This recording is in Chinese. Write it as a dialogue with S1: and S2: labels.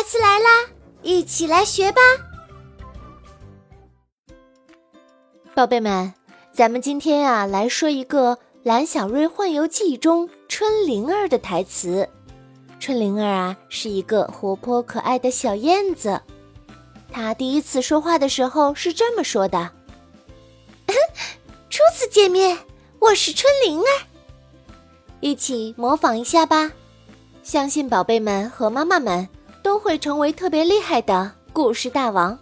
S1: 台词来啦，一起来学吧，
S2: 宝贝们。咱们今天啊，来说一个《蓝小瑞幻游记》中春灵儿的台词。春灵儿啊，是一个活泼可爱的小燕子。她第一次说话的时候是这么说的：“
S1: 初次见面，我是春灵儿。”
S2: 一起模仿一下吧，相信宝贝们和妈妈们都会成为特别厉害的故事大王。